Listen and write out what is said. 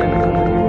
Chemical.